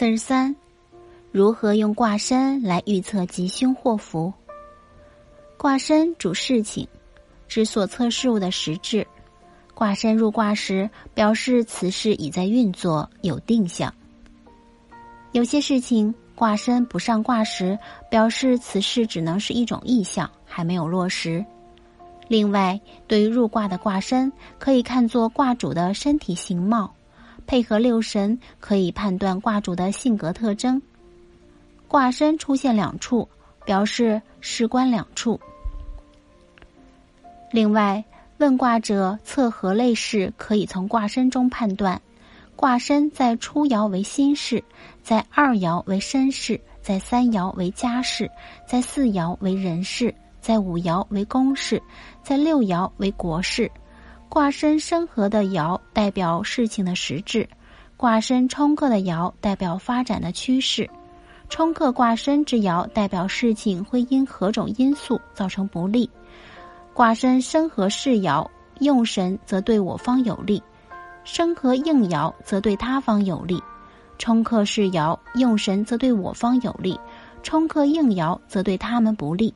四十三，如何用卦身来预测吉凶祸福？卦身主事情，指所测事物的实质。卦身入卦时，表示此事已在运作，有定向。有些事情卦身不上卦时，表示此事只能是一种意象，还没有落实。另外，对于入卦的卦身，可以看作卦主的身体形貌。配合六神，可以判断卦主的性格特征。卦身出现两处，表示事关两处。另外，问卦者测何类事，可以从卦身中判断。卦身在初爻为心事，在二爻为身事，在三爻为家事，在四爻为人事，在五爻为公事，在六爻为国事。卦身生合的爻代表事情的实质，卦身冲克的爻代表发展的趋势。冲克卦身之爻代表事情会因何种因素造成不利。卦身生合是爻用神则对我方有利，生合应爻则对他方有利。冲克是爻用神则对我方有利，冲克应爻则对他们不利。